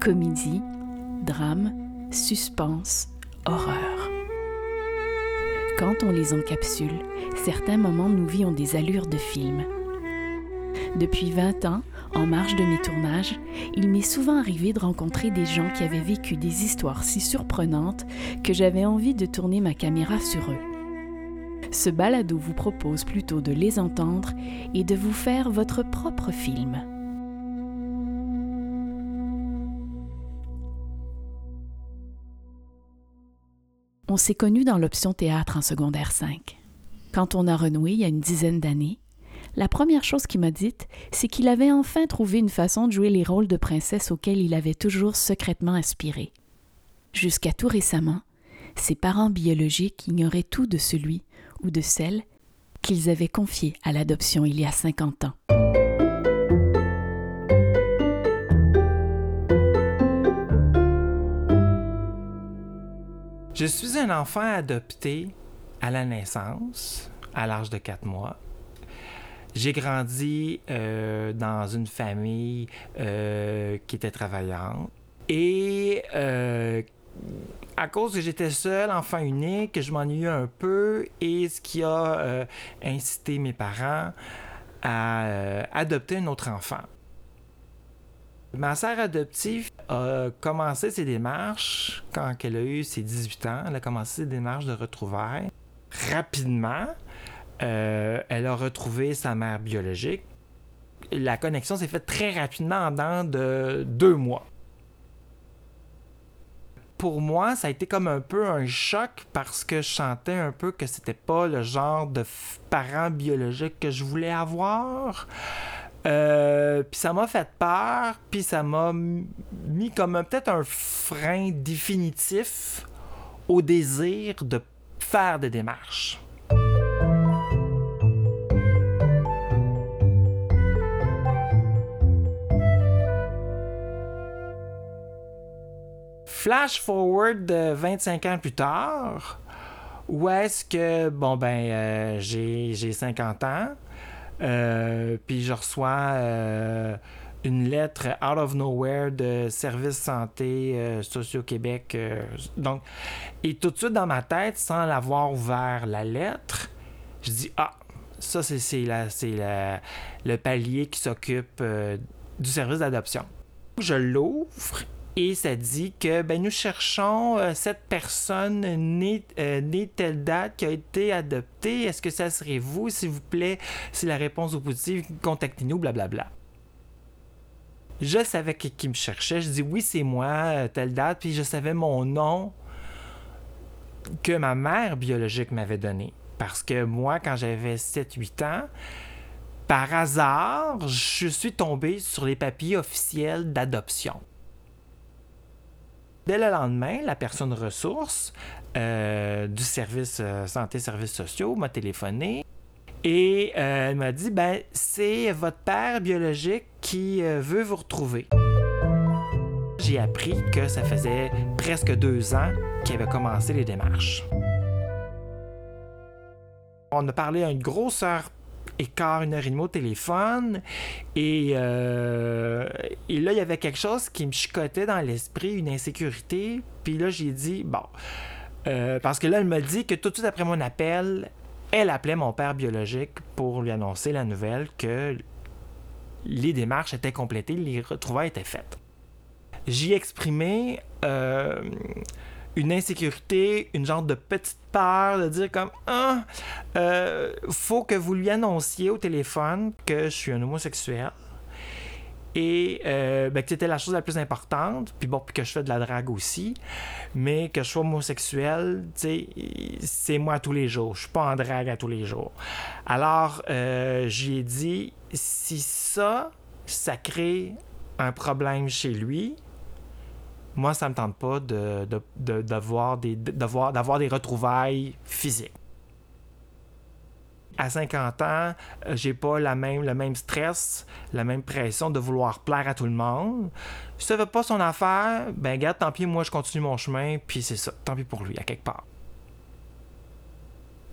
Comédie, drame, suspense, horreur. Quand on les encapsule, certains moments nous vit ont des allures de film. Depuis 20 ans, en marge de mes tournages, il m'est souvent arrivé de rencontrer des gens qui avaient vécu des histoires si surprenantes que j'avais envie de tourner ma caméra sur eux. Ce balado vous propose plutôt de les entendre et de vous faire votre propre film. On s'est connus dans l'option théâtre en secondaire 5. Quand on a renoué il y a une dizaine d'années, la première chose qu'il m'a dite, c'est qu'il avait enfin trouvé une façon de jouer les rôles de princesse auxquels il avait toujours secrètement aspiré. Jusqu'à tout récemment, ses parents biologiques ignoraient tout de celui ou de celle qu'ils avaient confié à l'adoption il y a 50 ans. Je suis un enfant adopté à la naissance, à l'âge de 4 mois. J'ai grandi euh, dans une famille euh, qui était travaillante. Et euh, à cause que j'étais seul, enfant unique, je m'ennuyais un peu et ce qui a incité mes parents à adopter un autre enfant. Ma sœur adoptive a commencé ses démarches quand elle a eu ses 18 ans. Elle a commencé ses démarches de retrouvailles. Rapidement, euh, elle a retrouvé sa mère biologique. La connexion s'est faite très rapidement en dedans de deux mois. Pour moi, ça a été comme un peu un choc parce que je sentais un peu que c'était pas le genre de parent biologique que je voulais avoir. Euh, puis ça m'a fait peur, puis ça m'a mis comme peut-être un frein définitif au désir de faire des démarches. Flash forward 25 ans plus tard, où est-ce que, bon ben, euh, j'ai 50 ans, euh, puis je reçois euh, une lettre out of nowhere de Service Santé Socio-Québec. donc, et tout de suite dans ma tête, sans l'avoir ouvert la lettre, je dis Ah, ça, c'est le palier qui s'occupe du service d'adoption. Je l'ouvre et ça dit que ben, nous cherchons euh, cette personne née, euh, née, telle date qui a été adoptée. Est-ce que ça serait vous, s'il vous plaît? Si la réponse est positive, contactez-nous, blablabla. Je savais qui, me cherchait. Je dis oui, c'est moi, euh, telle date. Puis je savais mon nom que ma mère biologique m'avait donné. Parce que moi, quand j'avais 7-8 ans, par hasard, je suis tombé sur les papiers officiels d'adoption. Dès le lendemain, la personne ressource euh, du service euh, santé services sociaux m'a téléphoné et euh, elle m'a dit ben c'est votre père biologique qui veut vous retrouver. J'ai appris que ça faisait presque deux ans qu'il avait commencé les démarches. On a parlé à une grosse et quart, une heure et demie au téléphone. Et, euh, et là, il y avait quelque chose qui me chicotait dans l'esprit, une insécurité. Puis là, j'ai dit, bon. Euh, parce que là, elle me dit que tout de suite après mon appel, elle appelait mon père biologique pour lui annoncer la nouvelle que les démarches étaient complétées, les retrouvailles étaient faites. J'y exprimé euh, une insécurité, une genre de petite peur de dire comme ah, euh, faut que vous lui annonciez au téléphone que je suis un homosexuel. Et euh, ben, que c'était la chose la plus importante, puis bon, puis que je fais de la drague aussi, mais que je sois homosexuel, c'est moi tous les jours, je suis pas en drague à tous les jours. Alors, euh, j'ai dit, si ça, ça crée un problème chez lui, moi, ça me tente pas de, d'avoir des, d'avoir des retrouvailles physiques. à 50 ans, euh, j'ai pas la même, le même stress, la même pression de vouloir plaire à tout le monde. Si ça veut pas son affaire, ben regarde, tant pis, moi je continue mon chemin, puis c'est ça, tant pis pour lui, à quelque part.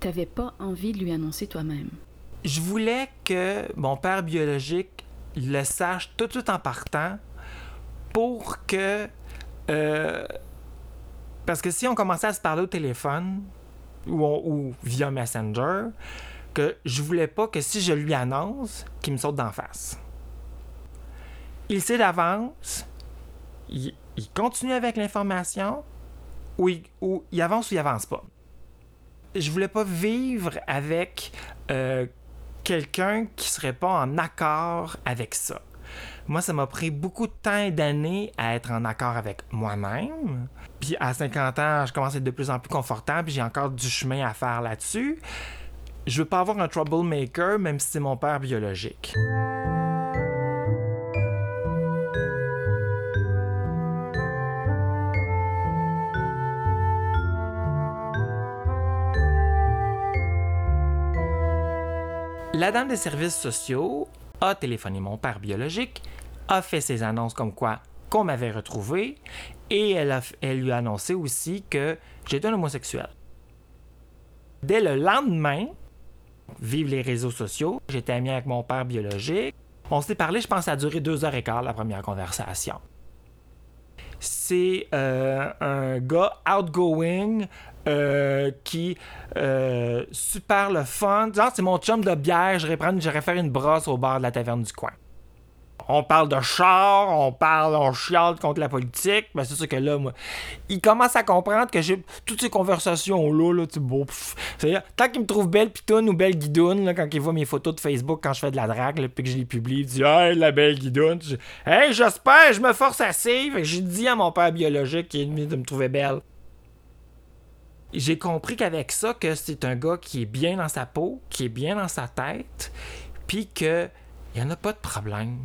T'avais pas envie de lui annoncer toi-même? Je voulais que mon père biologique le sache tout de suite en partant pour que. Euh, parce que si on commençait à se parler au téléphone ou, via Messenger, que je voulais pas que si je lui annonce, qu'il me saute d'en face. Il sait d'avance, il, continue avec l'information, ou il, ou il avance ou il avance pas. Je voulais pas vivre avec euh, quelqu'un qui serait pas en accord avec ça. Moi, ça m'a pris beaucoup de temps et d'années à être en accord avec moi-même. Puis à 50 ans, je commence à être de plus en plus confortable, puis j'ai encore du chemin à faire là-dessus. Je veux pas avoir un troublemaker, même si c'est mon père biologique. La dame des services sociaux a téléphoné mon père biologique, a fait ses annonces comme quoi qu'on m'avait retrouvé, et elle, lui a annoncé aussi que j'étais un homosexuel. Dès le lendemain, vive les réseaux sociaux, j'étais ami avec mon père biologique. On s'est parlé, je pense, ça a duré deux heures et quart la première conversation. C'est euh, un gars outgoing euh, qui euh, super le fun. Genre, c'est mon chum de bière, j'irais prendre, faire une brosse au bar de la taverne du coin. On parle de char, on parle, on chiale contre la politique. Ben, c'est sûr que là, moi, il commence à comprendre que j'ai toutes ces conversations-là, là, tu pff. C'est-à-dire, tant qu'il me trouve belle pitoune ou belle guidoune, là, quand il voit mes photos de Facebook quand je fais de la drague, puis que je les publie, il dit Hey, la belle guidoune. Hey, j'espère, je me force assez. Fait que j'ai dit à mon père biologique qu'il est de me trouver belle. J'ai compris qu'avec ça, que c'est un gars qui est bien dans sa peau, qui est bien dans sa tête, puis que il y en a pas de problème.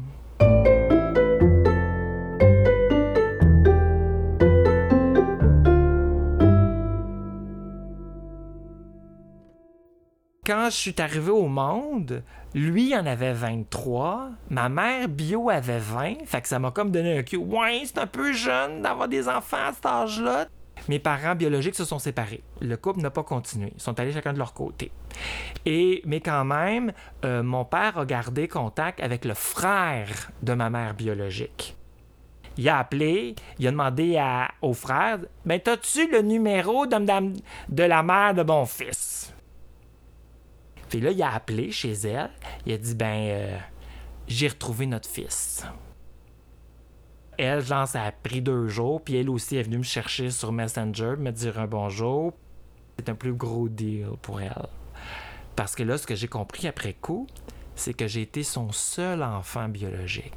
Quand je suis arrivé au monde, lui en avait 23, ma mère bio avait 20, fait que ça m'a comme donné un cul. Ouais, c'est un peu jeune d'avoir des enfants à cet âge-là. Mes parents biologiques se sont séparés. Le couple n'a pas continué. Ils sont allés chacun de leur côté. Et, mais quand même, euh, mon père a gardé contact avec le frère de ma mère biologique. Il a appelé, il a demandé à- au frère Ben, t'as-tu le numéro de, la mère de mon fils Puis là, il a appelé chez elle. Il a dit Ben, euh, j'ai retrouvé notre fils. Elle, genre, ça a pris deux jours, puis elle aussi est venue me chercher sur Messenger, me dire un bonjour. C'est un plus gros deal pour elle. Parce que là, ce que j'ai compris après coup, c'est que j'ai été son seul enfant biologique.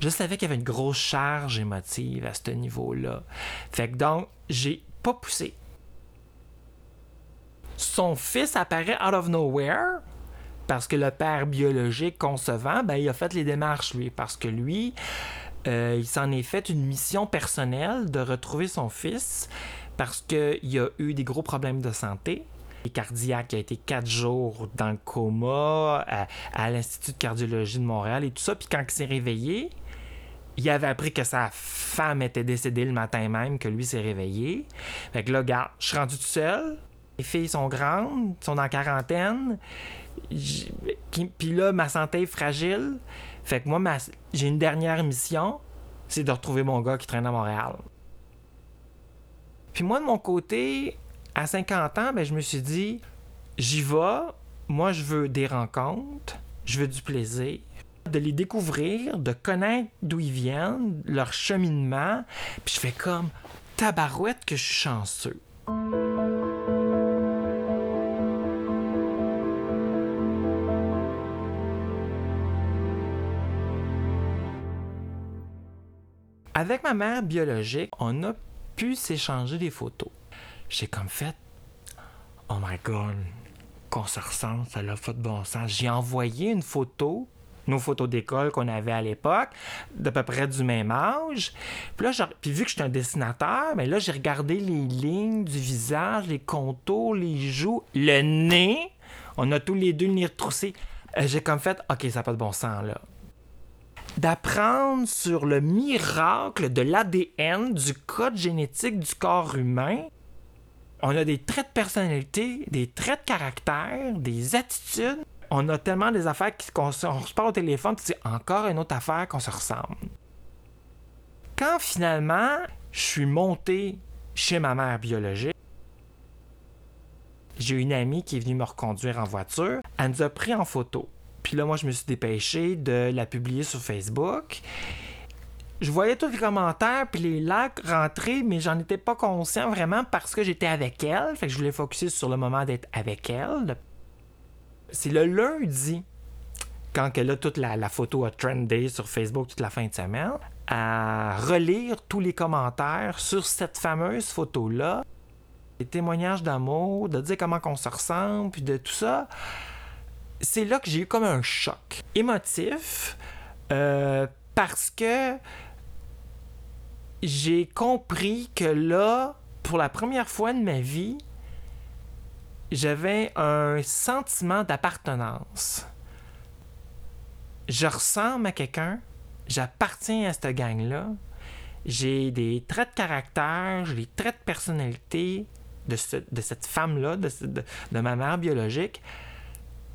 Je savais qu'il y avait une grosse charge émotive à ce niveau-là. Fait que donc, j'ai pas poussé. Son fils apparaît out of nowhere parce que le père biologique concevant, ben, il a fait les démarches, lui, parce que lui, euh, il s'en est fait une mission personnelle de retrouver son fils parce qu'il a eu des gros problèmes de santé. Est cardiaque, il a été quatre jours dans le coma à, l'Institut de cardiologie de Montréal et tout ça. Puis quand il s'est réveillé, il avait appris que sa femme était décédée le matin même, que lui s'est réveillé. Fait que là, regarde, je suis rendu tout seul. Les filles sont grandes, sont en quarantaine. Puis là, ma santé est fragile. Fait que moi, j'ai une dernière mission, c'est de retrouver mon gars qui traîne à Montréal. Puis moi, de mon côté, à 50 ans, ben, je me suis dit, j'y vais. Moi, je veux des rencontres, je veux du plaisir, de les découvrir, de connaître d'où ils viennent, leur cheminement. Puis je fais comme, tabarouette que je suis chanceux. Avec ma mère biologique, on a pu s'échanger des photos. J'ai comme fait, oh my god, qu'on se ressemble, ça l'a fait de bon sens. J'ai envoyé une photo nos photos d'école qu'on avait à l'époque, d'à peu près du même âge. Puis là, puis vu que je suis un dessinateur, mais ben là, j'ai regardé les lignes du visage, les contours, les joues, le nez. On a tous les deux le nez retroussé. Euh, j'ai comme fait, OK, ça n'a pas de bon sens, là. D'apprendre sur le miracle de l'ADN, du code génétique du corps humain. On a des traits de personnalité, des traits de caractère, des attitudes on a tellement des affaires qu'on se parle au téléphone, c'est encore une autre affaire qu'on se ressemble. Quand finalement, je suis monté chez ma mère biologique, j'ai une amie qui est venue me reconduire en voiture. Elle nous a pris en photo. Puis là, moi, je me suis dépêché de la publier sur Facebook. Je voyais tous les commentaires puis les likes rentrer, mais j'en étais pas conscient vraiment parce que j'étais avec elle. Fait que je voulais focuser sur le moment d'être avec elle, c'est le lundi, quand elle a toute la, photo à Trend sur Facebook toute la fin de semaine, à relire tous les commentaires sur cette fameuse photo-là, les témoignages d'amour, de dire comment on se ressemble, puis de tout ça. C'est là que j'ai eu comme un choc émotif euh, parce que j'ai compris que là, pour la première fois de ma vie, j'avais un sentiment d'appartenance. Je ressemble à quelqu'un, j'appartiens à cette gang-là, j'ai des traits de caractère, j'ai des traits de personnalité de, cette femme-là, de, de ma mère biologique.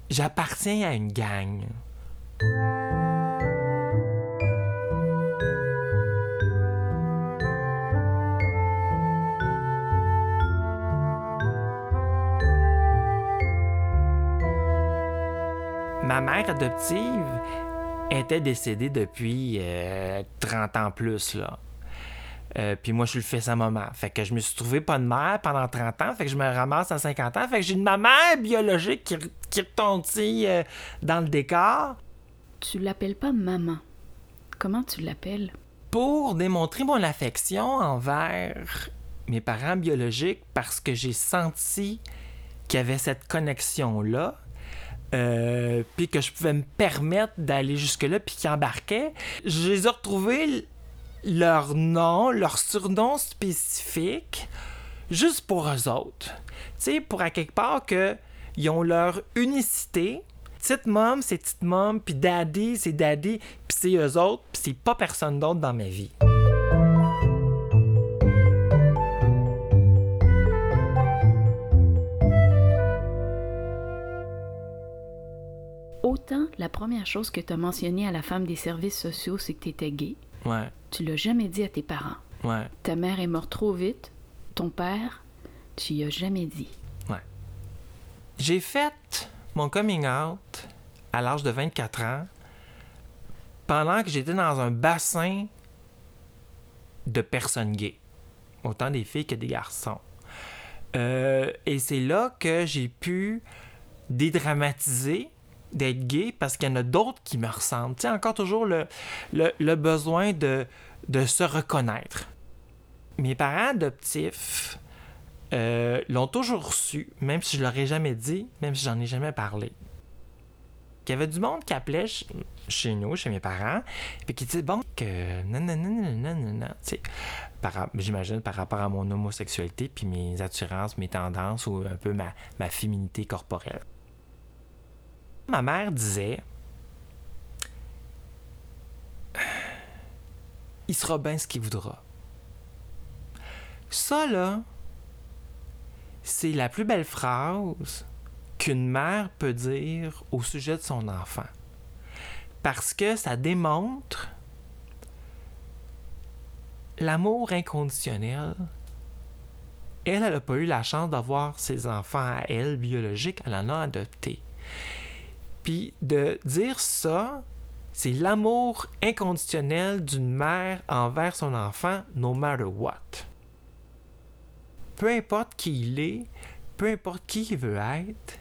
J'appartiens à une gang. ma mère adoptive était décédée depuis 30 euh, ans plus, là. Euh, puis moi, je suis le fils à maman. Fait que je me suis trouvé pas de mère pendant 30 ans. Fait que je me ramasse à 50 ans. Fait que j'ai une maman biologique qui, qui euh, dans le décor. Tu l'appelles pas maman. Comment tu l'appelles? Pour démontrer mon affection envers mes parents biologiques parce que j'ai senti qu'il y avait cette connexion-là euh, puis que je pouvais me permettre d'aller jusque-là, puis qui embarquaient, je les ai retrouvés leur nom, leur surnom spécifique, juste pour eux autres. Tu sais, pour à quelque part qu'ils ont leur unicité. Petite mom, c'est petite mom, puis daddy, c'est daddy, puis c'est eux autres, puis c'est pas personne d'autre dans ma vie. Autant la première chose que tu as mentionnée à la femme des services sociaux, c'est que tu étais gay. Ouais. Tu l'as jamais dit à tes parents. Ouais. Ta mère est morte trop vite. Ton père, tu y as jamais dit. Ouais. J'ai fait mon coming out à l'âge de 24 ans pendant que j'étais dans un bassin de personnes gays. Autant des filles que des garçons. Euh, et c'est là que j'ai pu dédramatiser d'être gay parce qu'il y en a d'autres qui me ressemblent. Tu sais, encore toujours le, le, besoin de, de, se reconnaître. Mes parents adoptifs euh, l'ont toujours su, même si je leur ai jamais dit, même si j'en ai jamais parlé. Il y avait du monde qui appelait chez nous, chez mes parents, puis qui disait, bon, que non, non, non, non, non, non. J'imagine par rapport à mon homosexualité, puis mes attirances, mes tendances, ou un peu ma, ma féminité corporelle. Ma mère disait Il sera bien ce qu'il voudra. Ça, là, c'est la plus belle phrase qu'une mère peut dire au sujet de son enfant. Parce que ça démontre l'amour inconditionnel. Elle, elle n'a pas eu la chance d'avoir ses enfants à elle, biologiques, elle en a adopté. Puis de dire ça, c'est l'amour inconditionnel d'une mère envers son enfant, no matter what. Peu importe qui il est, peu importe qui il veut être,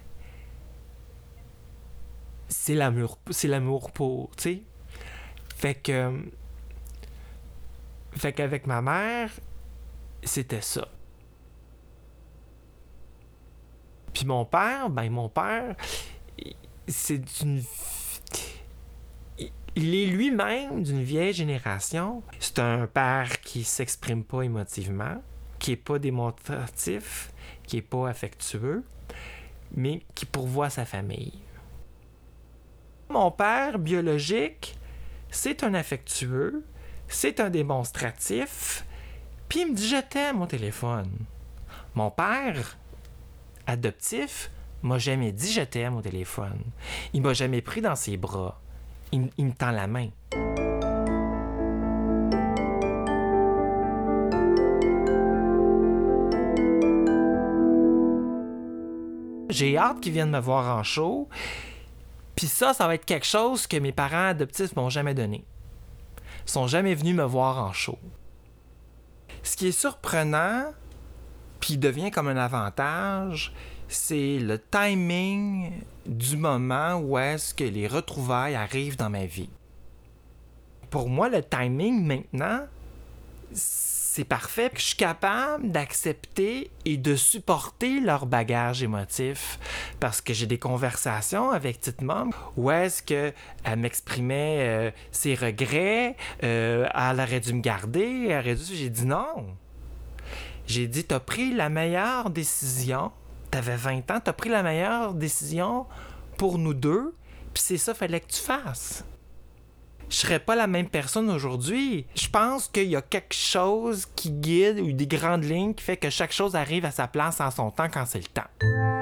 c'est l'amour, c'est l'amour pour, tu sais. Fait que, fait qu'avec ma mère, c'était ça. Puis mon père, ben mon père, c'est une. Il est lui-même d'une vieille génération. C'est un père qui s'exprime pas émotivement, qui est pas démonstratif, qui est pas affectueux, mais qui pourvoit sa famille. Mon père biologique, c'est un affectueux, c'est un démonstratif, puis il me dit je t'aime au téléphone. Mon père adoptif m'a jamais dit je t'aime au téléphone. Il m'a jamais pris dans ses bras. Il, me tend la main. J'ai hâte qu'ils viennent me voir en show. Puis ça, ça va être quelque chose que mes parents adoptifs m'ont jamais donné. Ils sont jamais venus me voir en show. Ce qui est surprenant, puis devient comme un avantage, c'est le timing du moment où est-ce que les retrouvailles arrivent dans ma vie. Pour moi, le timing maintenant, c'est parfait. Je suis capable d'accepter et de supporter leur bagage émotif parce que j'ai des conversations avec Tite Mom où est-ce qu'elle m'exprimait euh, ses regrets, euh, elle aurait dû me garder, elle aurait dû... J'ai dit non. J'ai dit, t'as pris la meilleure décision, t'avais 20 ans, t'as pris la meilleure décision pour nous deux, puis c'est ça fallait que tu fasses je serais pas la même personne aujourd'hui. Je pense qu'il y a quelque chose qui guide ou des grandes lignes qui fait que chaque chose arrive à sa place en son temps quand c'est le temps.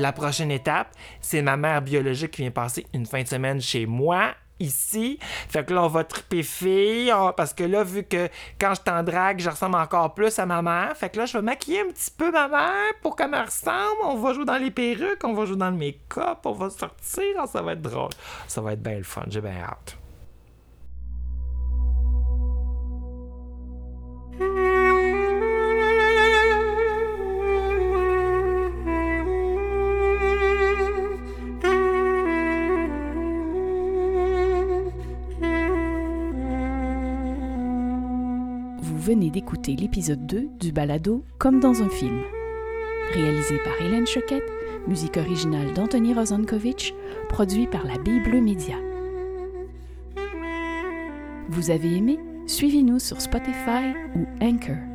La prochaine étape, c'est ma mère biologique qui vient passer une fin de semaine chez moi ici. Fait que là, on va triper fille, parce que là, vu que quand je t'en drague, je ressemble encore plus à ma mère. Fait que là, je vais maquiller un petit peu ma mère pour qu'elle me ressemble. On va jouer dans les perruques, on va jouer dans le make-up, on va sortir. Ah, ça va être drôle. Ça va être bien le fun. J'ai bien hâte. Venez d'écouter l'épisode 2 du balado Comme dans un film. Réalisé par Hélène Choquette, musique originale d'Anthony Rozankovich, produit par la Bible Média. Vous avez aimé? Suivez-nous sur Spotify ou Anchor.